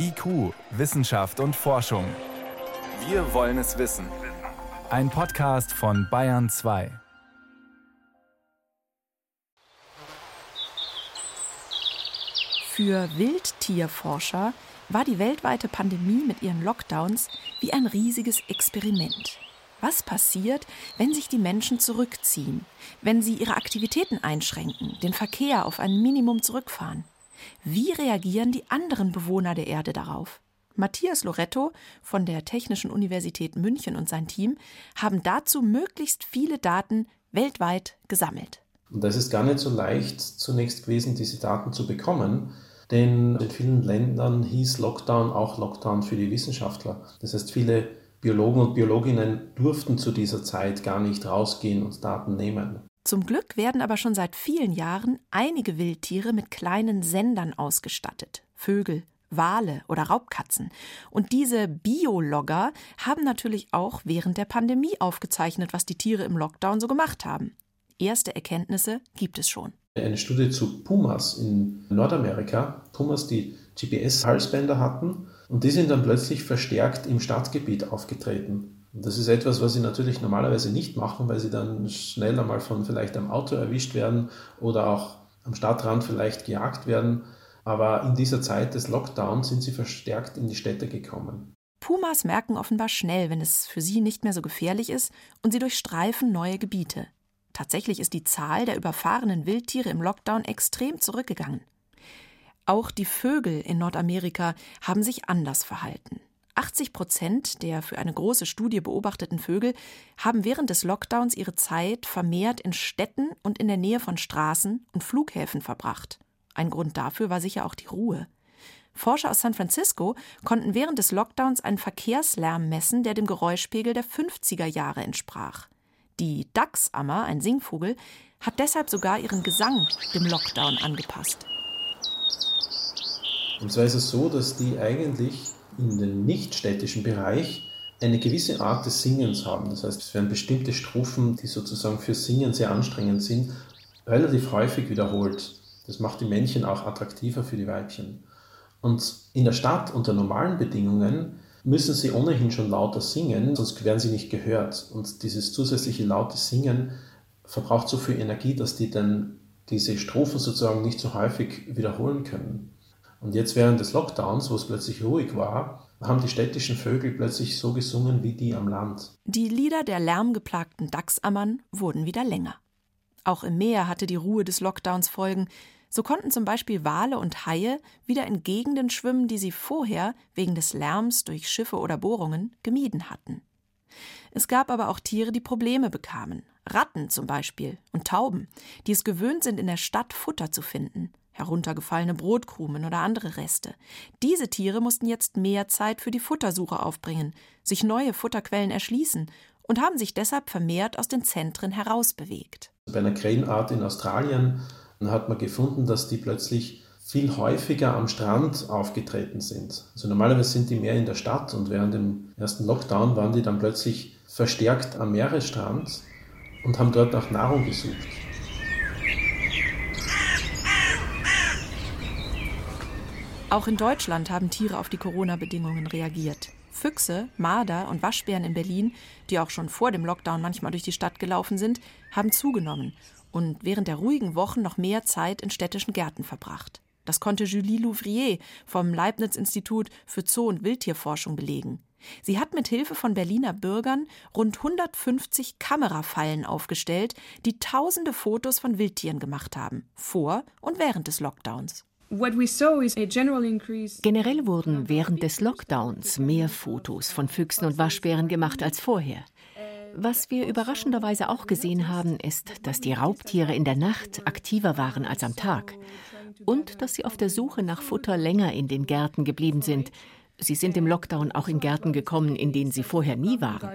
IQ, Wissenschaft und Forschung. Wir wollen es wissen. Ein Podcast von Bayern 2. Für Wildtierforscher war die weltweite Pandemie mit ihren Lockdowns wie ein riesiges Experiment. Was passiert, wenn sich die Menschen zurückziehen, wenn sie ihre Aktivitäten einschränken, den Verkehr auf ein Minimum zurückfahren? Wie reagieren die anderen Bewohner der Erde darauf? Matthias Loretto von der Technischen Universität München und sein Team haben dazu möglichst viele Daten weltweit gesammelt. Und das ist gar nicht so leicht zunächst gewesen, diese Daten zu bekommen, denn in vielen Ländern hieß Lockdown auch Lockdown für die Wissenschaftler. Das heißt, viele Biologen und Biologinnen durften zu dieser Zeit gar nicht rausgehen und Daten nehmen. Zum Glück werden aber schon seit vielen Jahren einige Wildtiere mit kleinen Sendern ausgestattet. Vögel, Wale oder Raubkatzen. Und diese Biologger haben natürlich auch während der Pandemie aufgezeichnet, was die Tiere im Lockdown so gemacht haben. Erste Erkenntnisse gibt es schon. Eine Studie zu Pumas in Nordamerika. Pumas, die GPS-Halsbänder hatten und die sind dann plötzlich verstärkt im Stadtgebiet aufgetreten. Das ist etwas, was sie natürlich normalerweise nicht machen, weil sie dann schnell einmal von vielleicht einem Auto erwischt werden oder auch am Stadtrand vielleicht gejagt werden. Aber in dieser Zeit des Lockdowns sind sie verstärkt in die Städte gekommen. Pumas merken offenbar schnell, wenn es für sie nicht mehr so gefährlich ist und sie durchstreifen neue Gebiete. Tatsächlich ist die Zahl der überfahrenen Wildtiere im Lockdown extrem zurückgegangen. Auch die Vögel in Nordamerika haben sich anders verhalten. 80 Prozent der für eine große Studie beobachteten Vögel haben während des Lockdowns ihre Zeit vermehrt in Städten und in der Nähe von Straßen und Flughäfen verbracht. Ein Grund dafür war sicher auch die Ruhe. Forscher aus San Francisco konnten während des Lockdowns einen Verkehrslärm messen, der dem Geräuschpegel der 50er Jahre entsprach. Die Dachsammer, ein Singvogel, hat deshalb sogar ihren Gesang dem Lockdown angepasst. Und zwar ist es so, dass die eigentlich in den nichtstädtischen Bereich eine gewisse Art des Singens haben. Das heißt, es werden bestimmte Strophen, die sozusagen für Singen sehr anstrengend sind, relativ häufig wiederholt. Das macht die Männchen auch attraktiver für die Weibchen. Und in der Stadt unter normalen Bedingungen müssen sie ohnehin schon lauter singen, sonst werden sie nicht gehört. Und dieses zusätzliche laute Singen verbraucht so viel Energie, dass die dann diese Strophen sozusagen nicht so häufig wiederholen können. Und jetzt während des Lockdowns, wo es plötzlich ruhig war, haben die städtischen Vögel plötzlich so gesungen wie die am Land. Die Lieder der lärmgeplagten Dachsammern wurden wieder länger. Auch im Meer hatte die Ruhe des Lockdowns Folgen. So konnten zum Beispiel Wale und Haie wieder in Gegenden schwimmen, die sie vorher wegen des Lärms durch Schiffe oder Bohrungen gemieden hatten. Es gab aber auch Tiere, die Probleme bekamen. Ratten zum Beispiel und Tauben, die es gewöhnt sind, in der Stadt Futter zu finden heruntergefallene Brotkrumen oder andere Reste. Diese Tiere mussten jetzt mehr Zeit für die Futtersuche aufbringen, sich neue Futterquellen erschließen und haben sich deshalb vermehrt aus den Zentren herausbewegt. Bei einer Krähenart in Australien hat man gefunden, dass die plötzlich viel häufiger am Strand aufgetreten sind. Also normalerweise sind die mehr in der Stadt und während dem ersten Lockdown waren die dann plötzlich verstärkt am Meeresstrand und haben dort nach Nahrung gesucht. Auch in Deutschland haben Tiere auf die Corona-Bedingungen reagiert. Füchse, Marder und Waschbären in Berlin, die auch schon vor dem Lockdown manchmal durch die Stadt gelaufen sind, haben zugenommen und während der ruhigen Wochen noch mehr Zeit in städtischen Gärten verbracht. Das konnte Julie Louvrier vom Leibniz-Institut für Zoo- und Wildtierforschung belegen. Sie hat mit Hilfe von Berliner Bürgern rund 150 Kamerafallen aufgestellt, die tausende Fotos von Wildtieren gemacht haben, vor und während des Lockdowns. Generell wurden während des Lockdowns mehr Fotos von Füchsen und Waschbären gemacht als vorher. Was wir überraschenderweise auch gesehen haben, ist, dass die Raubtiere in der Nacht aktiver waren als am Tag und dass sie auf der Suche nach Futter länger in den Gärten geblieben sind. Sie sind im Lockdown auch in Gärten gekommen, in denen sie vorher nie waren.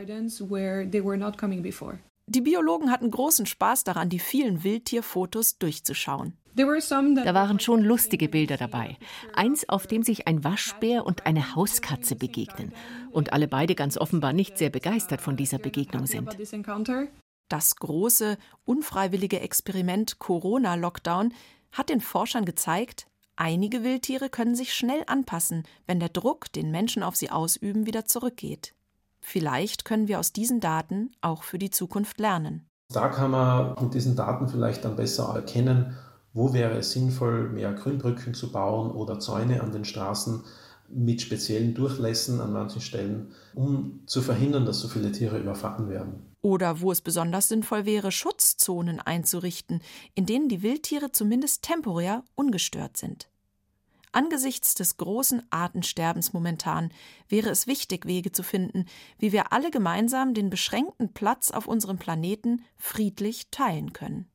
Die Biologen hatten großen Spaß daran, die vielen Wildtierfotos durchzuschauen. Da waren schon lustige Bilder dabei. Eins, auf dem sich ein Waschbär und eine Hauskatze begegnen. Und alle beide ganz offenbar nicht sehr begeistert von dieser Begegnung sind. Das große, unfreiwillige Experiment Corona-Lockdown hat den Forschern gezeigt, Einige Wildtiere können sich schnell anpassen, wenn der Druck, den Menschen auf sie ausüben, wieder zurückgeht. Vielleicht können wir aus diesen Daten auch für die Zukunft lernen. Da kann man mit diesen Daten vielleicht dann besser erkennen, wo wäre es sinnvoll, mehr Grünbrücken zu bauen oder Zäune an den Straßen mit speziellen Durchlässen an manchen Stellen, um zu verhindern, dass so viele Tiere überfahren werden. Oder wo es besonders sinnvoll wäre, Schutzzonen einzurichten, in denen die Wildtiere zumindest temporär ungestört sind. Angesichts des großen Artensterbens momentan wäre es wichtig, Wege zu finden, wie wir alle gemeinsam den beschränkten Platz auf unserem Planeten friedlich teilen können.